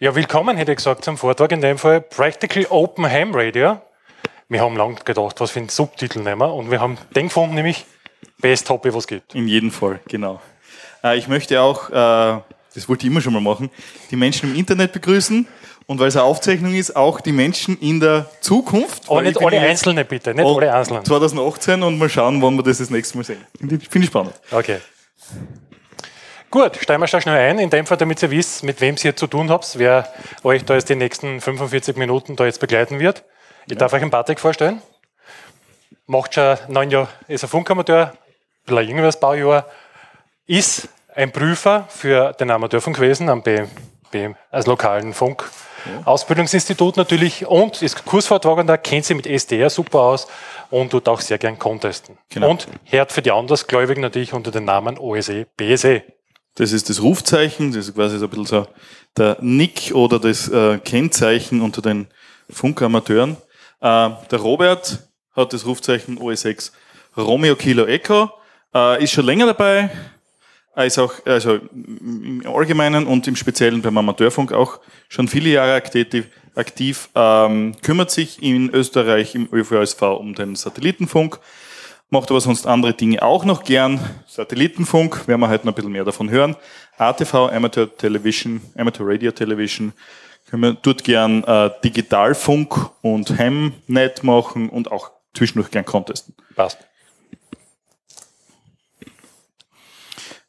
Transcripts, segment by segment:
Ja, willkommen, hätte ich gesagt, zum Vortrag. In dem Fall Practical Open Ham Radio. Wir haben lange gedacht, was für einen Subtitel nehmen wir. Und wir haben den gefunden, nämlich Best Hobby, was es gibt. In jedem Fall, genau. Äh, ich möchte auch, äh, das wollte ich immer schon mal machen, die Menschen im Internet begrüßen. Und weil es eine Aufzeichnung ist, auch die Menschen in der Zukunft. Aber nicht alle Einzelne bitte, nicht alle Einzelnen. 2018 und mal schauen, wann wir das das nächste Mal sehen. Finde ich spannend. Okay. Gut, steigen wir schnell ein. In dem Fall, damit ihr wisst, mit wem ihr hier zu tun habt, wer euch da jetzt die nächsten 45 Minuten da jetzt begleiten wird. Ich ja. darf euch einen Patrick vorstellen. Macht schon neun Jahre, ist ein Funkamateur, ein bisschen jüngeres Baujahr, ist ein Prüfer für den Amateurfunk gewesen am BM, BM, als lokalen Funk. Ja. Ausbildungsinstitut natürlich und ist Kursvortragender, kennt sich mit SDR super aus und tut auch sehr gern contesten. Genau. Und hört für die Andersgläubigen natürlich unter dem Namen OSE, BSE. Das ist das Rufzeichen, das ist quasi so ein bisschen so der Nick oder das äh, Kennzeichen unter den Funkamateuren. Äh, der Robert hat das Rufzeichen OS6 Romeo Kilo Echo, äh, ist schon länger dabei, ist auch also im Allgemeinen und im Speziellen beim Amateurfunk auch schon viele Jahre aktiv, aktiv ähm, kümmert sich in Österreich im ÖVSV um den Satellitenfunk, macht aber sonst andere Dinge auch noch gern. Satellitenfunk, werden wir heute noch ein bisschen mehr davon hören. ATV, Amateur Television, Amateur Radio Television, können wir dort gern äh, Digitalfunk und Hemnet machen und auch zwischendurch gern contesten. Passt.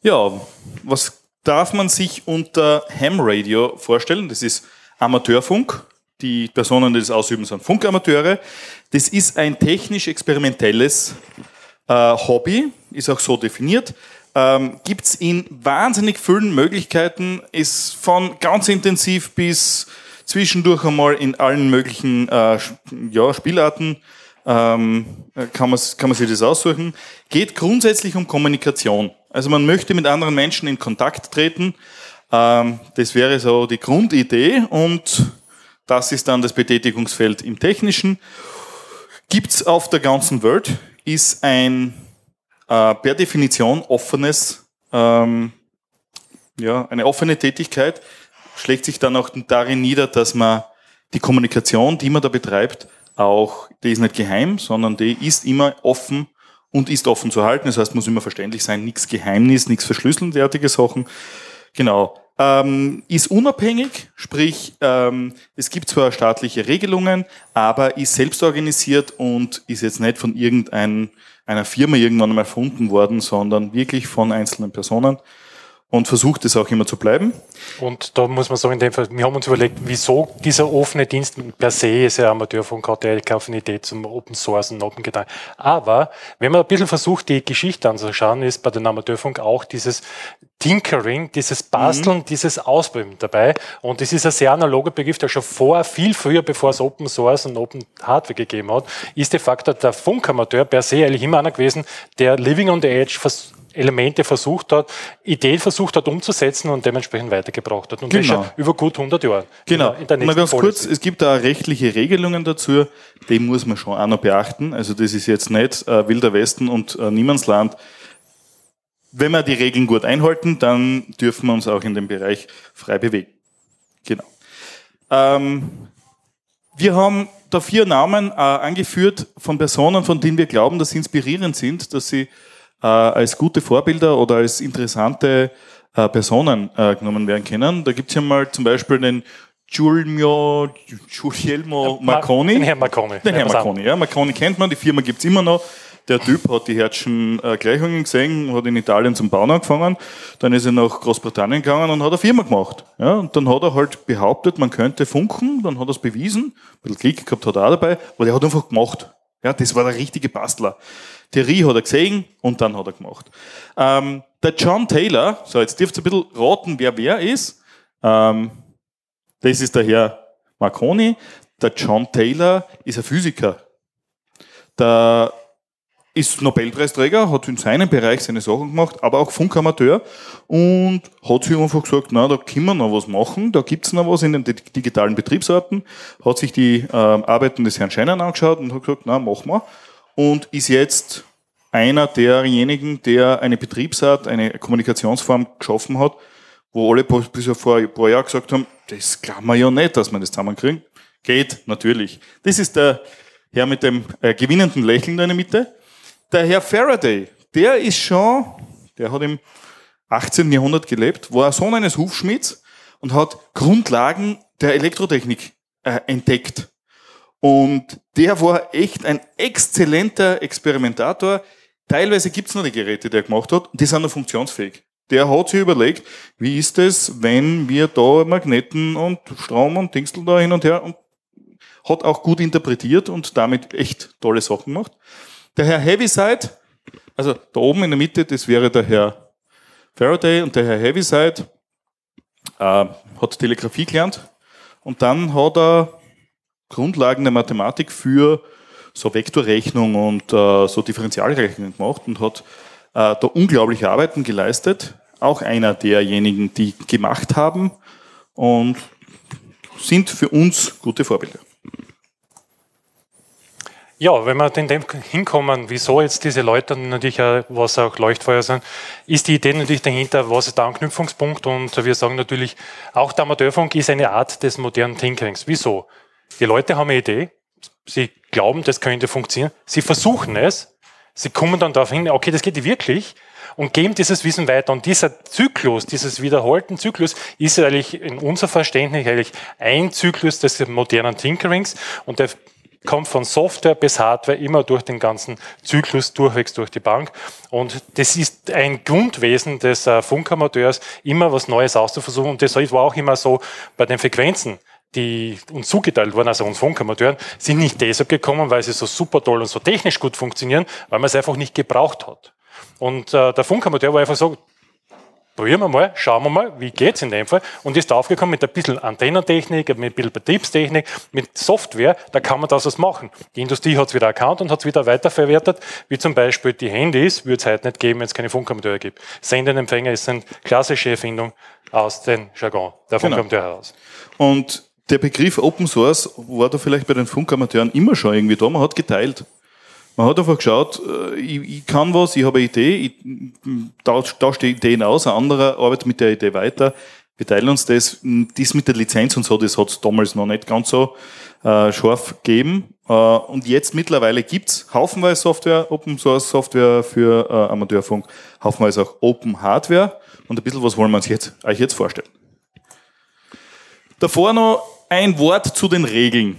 Ja, was darf man sich unter Ham Radio vorstellen? Das ist Amateurfunk. Die Personen, die das ausüben, sind Funkamateure. Das ist ein technisch-experimentelles Hobby, ist auch so definiert. Ähm, Gibt es in wahnsinnig vielen Möglichkeiten, ist von ganz intensiv bis zwischendurch einmal in allen möglichen äh, ja, Spielarten ähm, kann, man, kann man sich das aussuchen. Geht grundsätzlich um Kommunikation. Also man möchte mit anderen Menschen in Kontakt treten. Ähm, das wäre so die Grundidee und das ist dann das Betätigungsfeld im Technischen. Gibt's auf der ganzen Welt, ist ein äh, per Definition offenes, ähm, ja, eine offene Tätigkeit, schlägt sich dann auch darin nieder, dass man die Kommunikation, die man da betreibt, auch, die ist nicht geheim, sondern die ist immer offen und ist offen zu halten. Das heißt, muss immer verständlich sein, nichts Geheimnis, nichts Verschlüsseln, derartige Sachen. Genau. Ähm, ist unabhängig, sprich, ähm, es gibt zwar staatliche Regelungen, aber ist selbst organisiert und ist jetzt nicht von irgendeiner Firma irgendwann einmal erfunden worden, sondern wirklich von einzelnen Personen und versucht es auch immer zu bleiben. Und da muss man sagen, in dem Fall, wir haben uns überlegt, wieso dieser offene Dienst per se ist ja Amateurfunk, hat ja keine Affinität zum Open Source und Open Gedanken. Aber wenn man ein bisschen versucht, die Geschichte anzuschauen, ist bei den Amateurfunk auch dieses Tinkering, dieses Basteln, mhm. dieses Ausprobieren dabei. Und das ist ein sehr analoger Begriff, der schon vor, viel früher, bevor es Open Source und Open Hardware gegeben hat, ist de facto der Funkamateur per se eigentlich immer einer gewesen, der Living on the Edge Elemente versucht hat, Ideen versucht hat umzusetzen und dementsprechend weitergebracht hat. Und genau. das schon über gut 100 Jahre. Genau. In der Mal ganz Policy. kurz, es gibt da rechtliche Regelungen dazu, die muss man schon auch noch beachten. Also das ist jetzt nicht äh, Wilder Westen und äh, Niemandsland. Wenn wir die Regeln gut einhalten, dann dürfen wir uns auch in dem Bereich frei bewegen. Genau. Ähm, wir haben da vier Namen äh, angeführt von Personen, von denen wir glauben, dass sie inspirierend sind, dass sie äh, als gute Vorbilder oder als interessante äh, Personen äh, genommen werden können. Da gibt es ja mal zum Beispiel den Giulio, Giulielmo Marconi. Den Herrn Marconi. Den Herrn Marconi, ja. Marconi kennt man, die Firma gibt es immer noch. Der Typ hat die Herzschen äh, Gleichungen gesehen, hat in Italien zum Bauen angefangen, dann ist er nach Großbritannien gegangen und hat eine Firma gemacht. Ja, und dann hat er halt behauptet, man könnte funken, dann hat er es bewiesen, ein bisschen Klick gehabt hat er auch dabei, aber der hat einfach gemacht. Ja, das war der richtige Bastler. Theorie hat er gesehen und dann hat er gemacht. Ähm, der John Taylor, so jetzt dürft ihr ein bisschen raten, wer wer ist. Ähm, das ist der Herr Marconi. Der John Taylor ist ein Physiker. Der ist Nobelpreisträger, hat in seinem Bereich seine Sachen gemacht, aber auch Funkamateur und hat sich einfach gesagt, na, da können wir noch was machen, da gibt's noch was in den digitalen Betriebsarten, hat sich die äh, Arbeiten des Herrn Scheiner angeschaut und hat gesagt, na, machen wir und ist jetzt einer derjenigen, der eine Betriebsart, eine Kommunikationsform geschaffen hat, wo alle bis vor ein paar Jahren gesagt haben, das glauben wir ja nicht, dass wir das zusammenkriegen. Geht, natürlich. Das ist der Herr mit dem äh, gewinnenden Lächeln in der Mitte. Der Herr Faraday, der ist schon, der hat im 18. Jahrhundert gelebt, war Sohn eines Hufschmieds und hat Grundlagen der Elektrotechnik äh, entdeckt. Und der war echt ein exzellenter Experimentator. Teilweise gibt's noch die Geräte, die er gemacht hat, die sind noch funktionsfähig. Der hat sich überlegt, wie ist es, wenn wir da Magneten und Strom und Dingsel da hin und her und hat auch gut interpretiert und damit echt tolle Sachen gemacht. Der Herr Heaviside, also da oben in der Mitte, das wäre der Herr Faraday und der Herr Heaviside äh, hat Telegrafie gelernt und dann hat er Grundlagen der Mathematik für so Vektorrechnung und äh, so Differentialrechnung gemacht und hat äh, da unglaubliche Arbeiten geleistet. Auch einer derjenigen, die gemacht haben und sind für uns gute Vorbilder. Ja, wenn wir den dem hinkommen, wieso jetzt diese Leute natürlich, auch, was auch Leuchtfeuer sind, ist die Idee natürlich dahinter, was ist der Anknüpfungspunkt und wir sagen natürlich, auch der Amateurfunk ist eine Art des modernen Thinkerings. Wieso? Die Leute haben eine Idee, sie glauben, das könnte funktionieren, sie versuchen es, sie kommen dann darauf hin, okay, das geht wirklich und geben dieses Wissen weiter. Und dieser Zyklus, dieses wiederholten Zyklus ist eigentlich in unser Verständnis eigentlich ein Zyklus des modernen Tinkerings und der kommt von Software bis Hardware immer durch den ganzen Zyklus durchwegs durch die Bank. Und das ist ein Grundwesen des äh, Funkamateurs, immer was Neues auszuversuchen. Und das war auch immer so bei den Frequenzen die uns zugeteilt wurden, also uns Funkamateuren, sind nicht deshalb gekommen, weil sie so super toll und so technisch gut funktionieren, weil man es einfach nicht gebraucht hat. Und äh, der Funkamateur war einfach so, probieren wir mal, schauen wir mal, wie geht's in dem Fall. Und ist aufgekommen mit ein bisschen Antennentechnik, mit ein bisschen Betriebstechnik, mit Software, da kann man das was machen. Die Industrie hat es wieder erkannt und hat es wieder weiterverwertet, wie zum Beispiel die Handys, würde es heute nicht geben, wenn es keine Funkamateure gibt. Sendenempfänger ist eine klassische Erfindung aus dem Jargon der genau. Funkamateur genau. heraus. Und der Begriff Open Source war da vielleicht bei den Funkamateuren immer schon irgendwie da. Man hat geteilt. Man hat einfach geschaut, äh, ich, ich kann was, ich habe eine Idee, ich tausche die Ideen aus, ein anderer arbeitet mit der Idee weiter. Wir teilen uns das. Das mit der Lizenz und so, das hat es damals noch nicht ganz so äh, scharf gegeben. Äh, und jetzt mittlerweile gibt's haufenweise Software, Open Source Software für äh, Amateurfunk, haufenweise auch Open Hardware. Und ein bisschen was wollen wir uns jetzt, euch jetzt vorstellen. Davor noch ein Wort zu den Regeln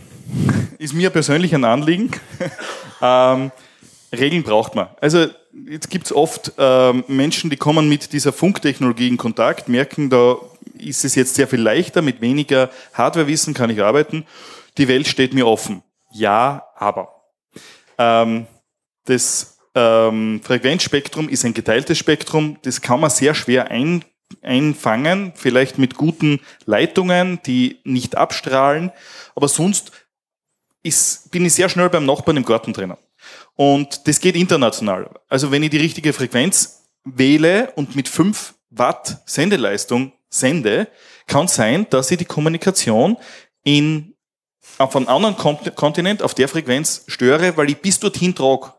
ist mir persönlich ein Anliegen. ähm, Regeln braucht man. Also jetzt gibt es oft ähm, Menschen, die kommen mit dieser Funktechnologie in Kontakt, merken, da ist es jetzt sehr viel leichter, mit weniger Hardwarewissen kann ich arbeiten. Die Welt steht mir offen. Ja, aber. Ähm, das ähm, Frequenzspektrum ist ein geteiltes Spektrum, das kann man sehr schwer ein, einfangen, vielleicht mit guten Leitungen, die nicht abstrahlen, aber sonst ist, bin ich sehr schnell beim Nachbarn im Garten drinnen. Und das geht international. Also wenn ich die richtige Frequenz wähle und mit 5 Watt Sendeleistung sende, kann sein, dass ich die Kommunikation in, auf einem anderen Kontinent auf der Frequenz störe, weil ich bis dorthin trage.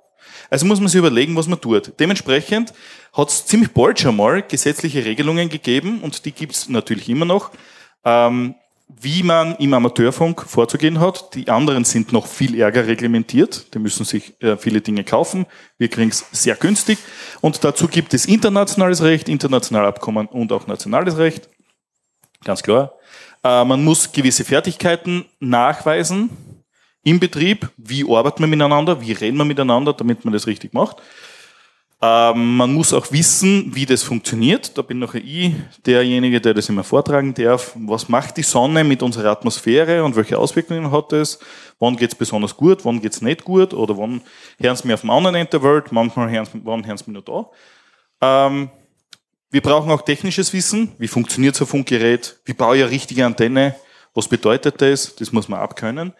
Also muss man sich überlegen, was man tut. Dementsprechend hat es ziemlich bald schon mal gesetzliche Regelungen gegeben und die gibt es natürlich immer noch. Ähm, wie man im Amateurfunk vorzugehen hat. Die anderen sind noch viel ärger reglementiert. Die müssen sich äh, viele Dinge kaufen. Wir kriegen es sehr günstig. Und dazu gibt es internationales Recht, internationale Abkommen und auch nationales Recht. Ganz klar. Äh, man muss gewisse Fertigkeiten nachweisen im Betrieb. Wie arbeitet man miteinander? Wie reden wir miteinander, damit man das richtig macht? Ähm, man muss auch wissen, wie das funktioniert. Da bin noch ich derjenige, der das immer vortragen darf. Was macht die Sonne mit unserer Atmosphäre und welche Auswirkungen hat das? Wann geht es besonders gut, wann geht es nicht gut? Oder wann hören sie mir auf dem anderen Ende der Welt? Manchmal hören sie, wann hören sie mir nur da? Ähm, wir brauchen auch technisches Wissen. Wie funktioniert so ein Funkgerät? Wie baue ich eine richtige Antenne? Was bedeutet das? Das muss man abkönnen.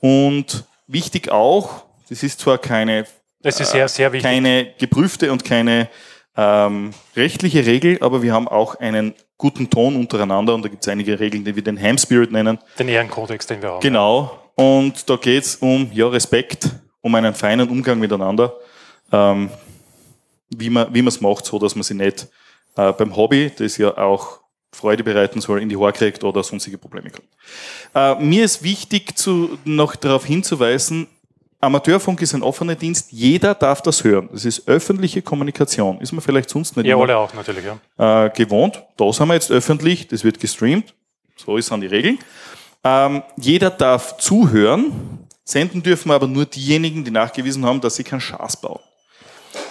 Und wichtig auch, das ist zwar keine das ist sehr, sehr wichtig. Keine geprüfte und keine ähm, rechtliche Regel, aber wir haben auch einen guten Ton untereinander und da gibt es einige Regeln, die wir den Ham Spirit nennen. Den Ehrenkodex, den wir haben. Genau. Und da geht es um ja, Respekt, um einen feinen Umgang miteinander, ähm, wie man wie es macht, so dass man sie nicht äh, beim Hobby, das ja auch Freude bereiten soll, in die Haare kriegt oder sonstige Probleme hat. Äh, mir ist wichtig, zu, noch darauf hinzuweisen, Amateurfunk ist ein offener Dienst, jeder darf das hören. Das ist öffentliche Kommunikation. Ist man vielleicht sonst nicht ja, alle auch natürlich, ja. Äh, gewohnt. Da sind wir jetzt öffentlich, das wird gestreamt. So ist dann die Regel. Ähm, jeder darf zuhören, senden dürfen aber nur diejenigen, die nachgewiesen haben, dass sie keinen Schaß bauen.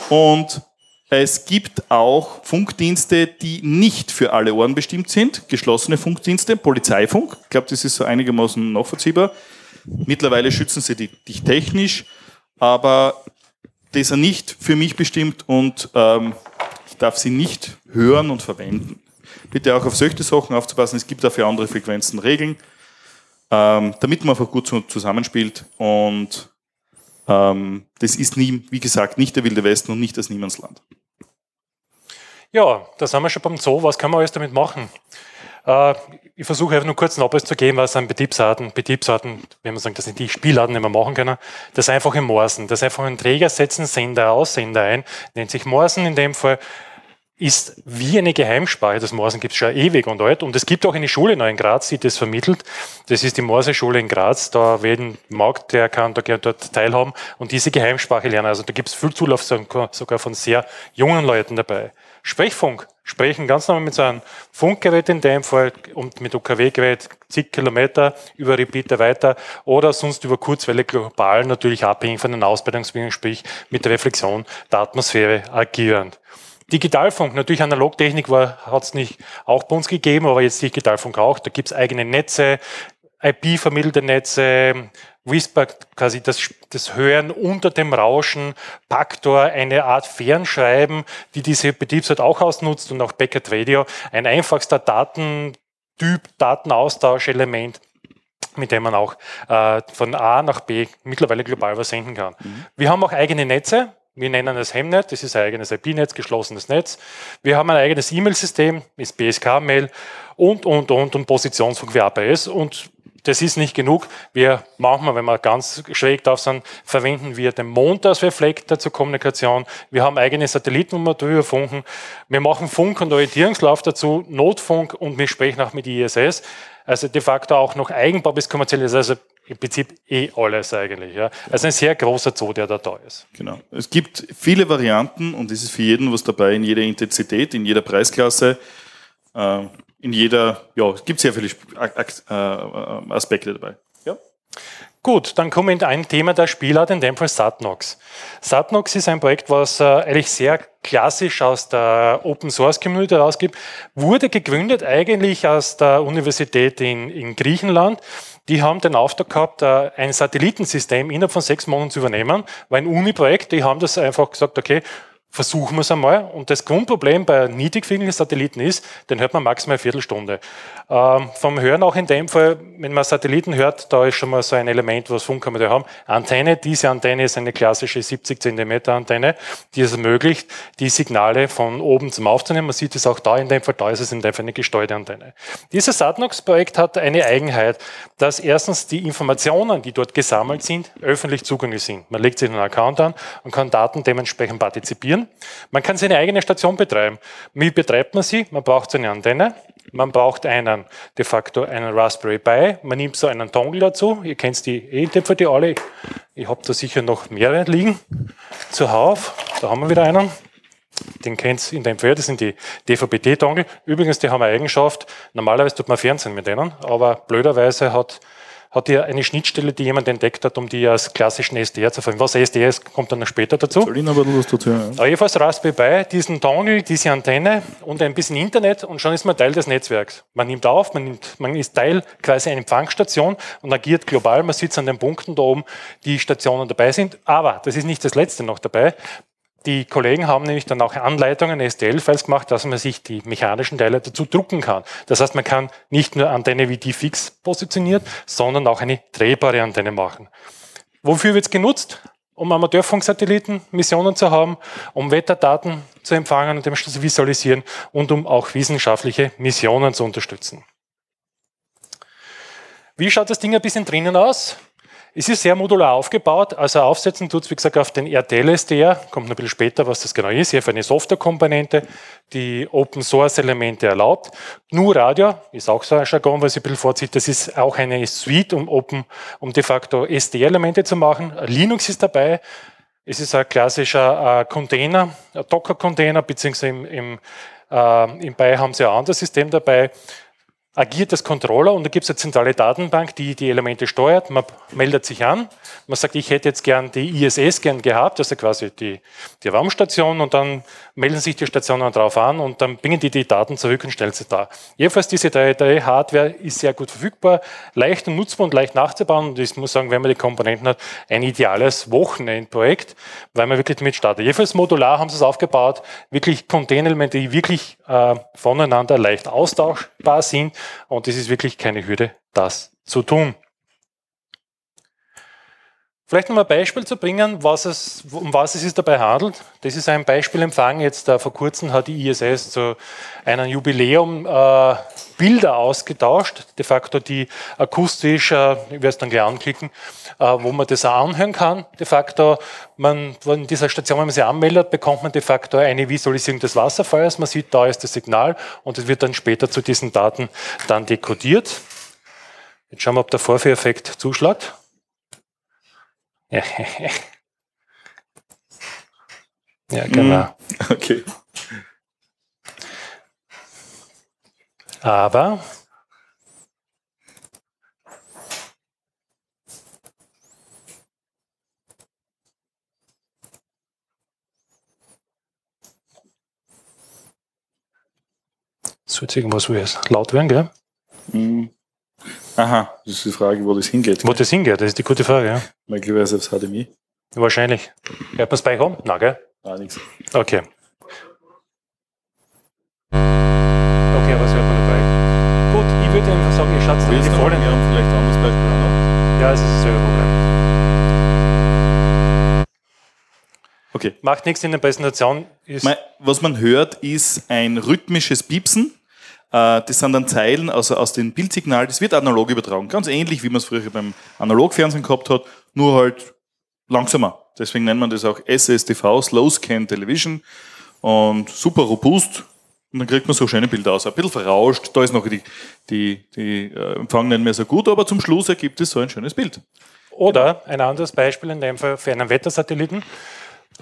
Und es gibt auch Funkdienste, die nicht für alle Ohren bestimmt sind, geschlossene Funkdienste, Polizeifunk. Ich glaube, das ist so einigermaßen nachvollziehbar. Mittlerweile schützen sie dich technisch, aber die sind nicht für mich bestimmt und ähm, ich darf sie nicht hören und verwenden. Bitte auch auf solche Sachen aufzupassen. Es gibt dafür andere Frequenzen Regeln, ähm, damit man einfach gut zusammenspielt und ähm, das ist nie, wie gesagt, nicht der Wilde Westen und nicht das Niemandsland. Ja, da sind wir schon beim Zoo. Was kann man alles damit machen? Äh, ich versuche einfach nur kurz einen Abriss zu geben, was an Betriebsarten, Betriebsarten, wenn man sagt, das sind die Spielarten, die wir machen können, das einfach im Morsen. Das einfach einen Träger setzen, Sender aus, Sender ein, nennt sich Morsen in dem Fall, ist wie eine Geheimsprache. Das Morsen gibt es schon ewig und alt. Und es gibt auch eine Schule in Graz, die das vermittelt. Das ist die Morse-Schule in Graz. Da jeden mag, der kann da gerne dort teilhaben und diese Geheimsprache lernen. Also da gibt es viel Zulauf sogar von sehr jungen Leuten dabei. Sprechfunk. Sprechen ganz normal mit so einem Funkgerät in dem Fall und mit UKW-Gerät zig Kilometer über Repeater weiter oder sonst über Kurzwelle global, natürlich abhängig von den Ausbreitungswegen, sprich mit der Reflexion der Atmosphäre agierend. Digitalfunk, natürlich Analogtechnik hat es nicht auch bei uns gegeben, aber jetzt Digitalfunk auch. Da gibt es eigene Netze, IP-vermittelte Netze, Whisper, quasi das, das Hören unter dem Rauschen, Paktor, eine Art Fernschreiben, die diese Betriebsart auch ausnutzt und auch Packet Radio, ein einfachster Datentyp, Datenaustauschelement mit dem man auch äh, von A nach B mittlerweile global was senden kann. Mhm. Wir haben auch eigene Netze, wir nennen es Hemnet, das ist ein eigenes IP-Netz, geschlossenes Netz. Wir haben ein eigenes E-Mail-System, ist BSK-Mail und, und, und, und Positionsfunk wie APS und das ist nicht genug. Wir manchmal, wenn wir ganz schräg drauf sind, verwenden wir den Mond als Reflektor zur Kommunikation. Wir haben eigene Satelliten, wo wir drüber funken. Wir machen Funk- und Orientierungslauf dazu, Notfunk und wir sprechen auch mit ISS. Also de facto auch noch Eigenbau bis kommerziell ist also im Prinzip eh alles eigentlich. Ja. Also ein sehr großer Zoo, der da da ist. Genau. Es gibt viele Varianten und es ist für jeden was dabei, in jeder Intensität, in jeder Preisklasse. Äh, in jeder, ja, es gibt sehr viele äh, Aspekte dabei. Ja. Gut, dann kommen wir in ein Thema der Spielart, in dem Fall Satnox. Satnox ist ein Projekt, was äh, eigentlich sehr klassisch aus der Open Source Community herausgibt, wurde gegründet eigentlich aus der Universität in, in Griechenland. Die haben den Auftrag gehabt, äh, ein Satellitensystem innerhalb von sechs Monaten zu übernehmen. War ein Uni-Projekt. Die haben das einfach gesagt, okay, versuchen wir es einmal. Und das Grundproblem bei niedrig fliegenden Satelliten ist, den hört man maximal eine Viertelstunde. Ähm, vom Hören auch in dem Fall, wenn man Satelliten hört, da ist schon mal so ein Element, was Funker da haben. Antenne, diese Antenne ist eine klassische 70 Zentimeter Antenne, die es ermöglicht, die Signale von oben zum aufzunehmen. Man sieht es auch da in dem Fall, da ist es in dem Fall eine gesteuerte Antenne. Dieses Satnox-Projekt hat eine Eigenheit, dass erstens die Informationen, die dort gesammelt sind, öffentlich zugänglich sind. Man legt sich einen Account an und kann Daten dementsprechend partizipieren installieren. Man kann seine eigene Station betreiben. Wie betreibt man sie? Man braucht eine Antenne. Man braucht einen, de facto einen Raspberry Pi. Man nimmt so einen Dongle dazu. Ihr kennt die E-Töpfer, die alle. Ich habe da sicher noch mehrere liegen. Zuhauf. Da haben wir wieder einen. Den kennt in dem Fall, das sind die DVB-T-Dongle. Übrigens, die haben eine Eigenschaft. Normalerweise tut man Fernsehen mit denen, aber blöderweise hat hat ja eine Schnittstelle, die jemand entdeckt hat, um die als klassischen SDR zu verwenden. Was SDR ist, kommt dann noch später dazu. Noch was dazu ja. Aber jedenfalls Raspberry Pi, diesen Dongle, diese Antenne und ein bisschen Internet und schon ist man Teil des Netzwerks. Man nimmt auf, man, nimmt, man ist Teil quasi einer Empfangsstation und agiert global. Man sitzt an den Punkten da oben, die Stationen dabei sind. Aber das ist nicht das Letzte noch dabei. Die Kollegen haben nämlich dann auch Anleitungen, STL-Files gemacht, dass man sich die mechanischen Teile dazu drucken kann. Das heißt, man kann nicht nur Antenne wie die fix positioniert, sondern auch eine drehbare Antenne machen. Wofür wird es genutzt? Um Amateurfunksatelliten Missionen zu haben, um Wetterdaten zu empfangen und dem zu visualisieren und um auch wissenschaftliche Missionen zu unterstützen. Wie schaut das Ding ein bisschen drinnen aus? Es ist sehr modular aufgebaut, also aufsetzen tut es, wie gesagt, auf den RTL SDR, kommt ein bisschen später, was das genau ist, hier für eine Softwarekomponente, die Open Source Elemente erlaubt. GNU Radio ist auch so ein Jargon, was ich ein bisschen vorzieht, das ist auch eine Suite, um Open, um de facto SD-Elemente zu machen. Linux ist dabei, es ist ein klassischer äh, Container, ein Docker-Container, beziehungsweise im, im, äh, im Bei haben sie ein anderes System dabei agiert das Controller und da gibt es eine zentrale Datenbank, die die Elemente steuert. Man meldet sich an, man sagt, ich hätte jetzt gern die ISS gern gehabt, also quasi die, die Raumstation und dann melden sich die Stationen darauf an und dann bringen die die Daten zurück und stellen sie da. Jedenfalls diese 3D-Hardware ist sehr gut verfügbar, leicht und nutzbar und leicht nachzubauen und ich muss sagen, wenn man die Komponenten hat, ein ideales Wochenendprojekt, weil man wirklich damit startet. Jedenfalls modular haben sie es aufgebaut, wirklich Containerelemente, die wirklich äh, voneinander leicht austauschbar sind und es ist wirklich keine Hürde, das zu tun. Vielleicht noch ein Beispiel zu bringen, was es, um was es sich dabei handelt. Das ist ein Beispielempfang. Jetzt uh, vor kurzem hat die ISS zu einem Jubiläum uh, Bilder ausgetauscht, de facto die akustisch, uh, ich werde es dann gleich anklicken, wo man das auch anhören kann. De facto, man, in dieser Station, wenn man sich anmeldet, bekommt man de facto eine Visualisierung des Wasserfalls. Man sieht, da ist das Signal und es wird dann später zu diesen Daten dann dekodiert. Jetzt schauen wir, ob der Vorführeffekt zuschlägt. ja, genau. Mm, okay. Aber es wird irgendwas wo es laut werden, gell? Mm. Aha, das ist die Frage, wo das hingeht. Wo das hingeht, das ist die gute Frage, ja. Möglicherweise aufs HDMI. Wahrscheinlich. Hört man es bei rum? Nein, gell? Nein, nichts. Okay. Okay, aber es hört man nicht bei. Gut, ich würde einfach sagen, ihr schaut es die Folien. Wir haben vielleicht ein anderes Beispiel auch. Ja, es ist dasselbe Problem. Okay. Macht nichts in der Präsentation. Was man hört, ist ein rhythmisches Piepsen das sind dann Zeilen also aus dem Bildsignal, das wird analog übertragen. Ganz ähnlich, wie man es früher beim Analogfernsehen gehabt hat, nur halt langsamer. Deswegen nennt man das auch SSTV, Slow Scan Television. Und super robust. Und dann kriegt man so schöne Bilder aus. Ein bisschen verrauscht, da ist noch die, die, die äh, Empfang nicht mehr so gut, aber zum Schluss ergibt es so ein schönes Bild. Oder ein anderes Beispiel in dem Fall für einen Wettersatelliten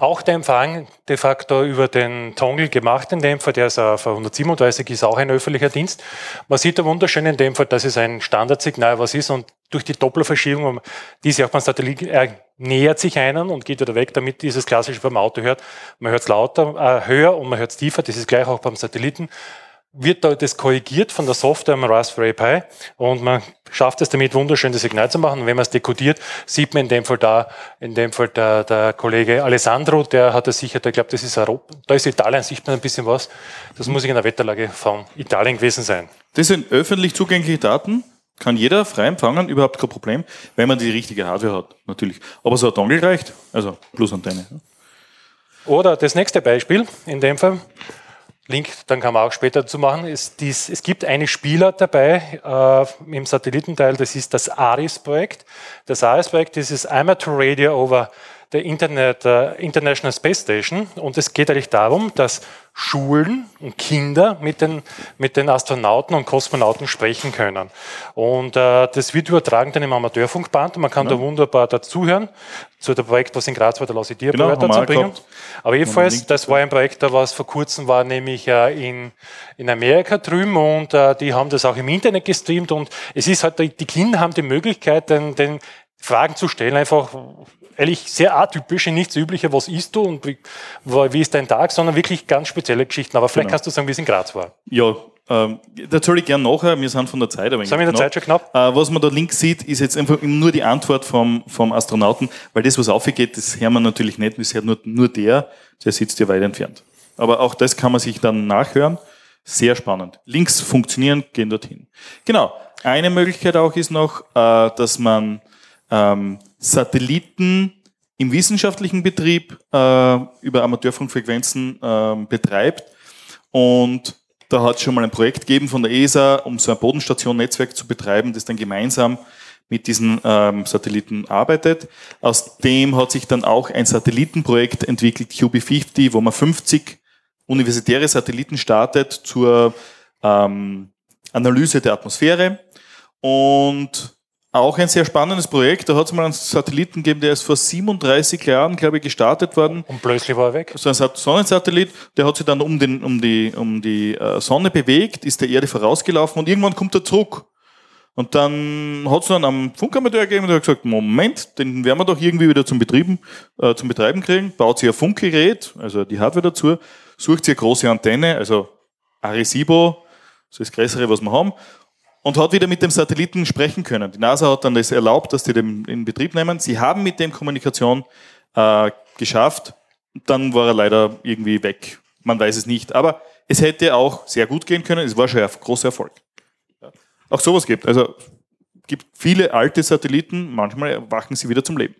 auch der Empfang de facto über den Tongle gemacht in Fall, der ist auf 137 ist auch ein öffentlicher Dienst. Man sieht da wunderschön in dem Fall, dass es ein Standardsignal was ist und durch die Dopplerverschiebung, die sich auch beim Satellit er nähert sich einen und geht wieder weg, damit dieses klassische beim Auto hört. Man hört es lauter, äh, höher und man hört es tiefer. Das ist gleich auch beim Satelliten wird da das korrigiert von der Software am Raspberry Pi und man schafft es damit wunderschön das Signal zu machen. Und wenn man es dekodiert, sieht man in dem Fall da, in dem Fall der, der Kollege Alessandro, der hat das sicher, der glaubt, das ist Europa, da ist Italien, sieht man ein bisschen was. Das muss in der Wetterlage von Italien gewesen sein. Das sind öffentlich zugängliche Daten, kann jeder frei empfangen, überhaupt kein Problem, wenn man die richtige Hardware hat, natürlich. Aber so ein Dongle reicht, also plus Antenne. Oder das nächste Beispiel, in dem Fall, Link, dann kann man auch später dazu machen, ist dies, es gibt eine Spieler dabei äh, im Satellitenteil, das ist das ARIS-Projekt. Das ARIS-Projekt ist das Amateur Radio over der Internet, uh, International Space Station. Und es geht eigentlich darum, dass Schulen und Kinder mit den, mit den Astronauten und Kosmonauten sprechen können. Und äh, das wird übertragen dann im Amateurfunkband und man kann ja. da wunderbar dazuhören zu dem Projekt, was in Graz war, der Lausidier genau, dazu bringen. Aber jedenfalls, das war ein Projekt, was vor kurzem war, nämlich äh, in, in Amerika drüben und äh, die haben das auch im Internet gestreamt und es ist halt, die Kinder haben die Möglichkeit, den, den Fragen zu stellen, einfach eigentlich sehr atypische, nichts übliche, was isst du und wie, wie ist dein Tag, sondern wirklich ganz spezielle Geschichten. Aber vielleicht genau. kannst du sagen, wie es in Graz war. Ja, ähm, das soll ich gerne nachher, wir sind von der Zeit aber Sind wir in der Zeit schon knapp? Äh, was man da links sieht, ist jetzt einfach nur die Antwort vom, vom Astronauten, weil das, was aufgeht, das hört man natürlich nicht, das hört nur, nur der, der sitzt ja weit entfernt. Aber auch das kann man sich dann nachhören. Sehr spannend. Links funktionieren, gehen dorthin. Genau. Eine Möglichkeit auch ist noch, äh, dass man ähm, Satelliten im wissenschaftlichen Betrieb äh, über Amateurfunkfrequenzen äh, betreibt und Da hat es schon mal ein Projekt gegeben von der ESA, um so ein Bodenstation-Netzwerk zu betreiben, das dann gemeinsam mit diesen ähm, Satelliten arbeitet. Aus dem hat sich dann auch ein Satellitenprojekt entwickelt, QB50, wo man 50 universitäre Satelliten startet zur ähm, Analyse der Atmosphäre. Und auch ein sehr spannendes Projekt. Da hat es mal einen Satelliten gegeben, der ist vor 37 Jahren, glaube ich, gestartet worden. Und plötzlich war er weg. So ein Sonnensatellit, der hat sich dann um, den, um die, um die äh, Sonne bewegt, ist der Erde vorausgelaufen und irgendwann kommt er zurück. Und dann hat es dann am Funkamateur gegeben und der hat gesagt, Moment, den werden wir doch irgendwie wieder zum Betrieben, äh, zum Betreiben kriegen, baut sich ein Funkgerät, also die Hardware dazu, sucht sich eine große Antenne, also Arecibo, das ist das Größere, was wir haben, und hat wieder mit dem Satelliten sprechen können. Die NASA hat dann das erlaubt, dass die den in Betrieb nehmen. Sie haben mit dem Kommunikation äh, geschafft. Dann war er leider irgendwie weg. Man weiß es nicht. Aber es hätte auch sehr gut gehen können. Es war schon ein großer Erfolg. Auch sowas gibt. Also gibt viele alte Satelliten. Manchmal wachen sie wieder zum Leben.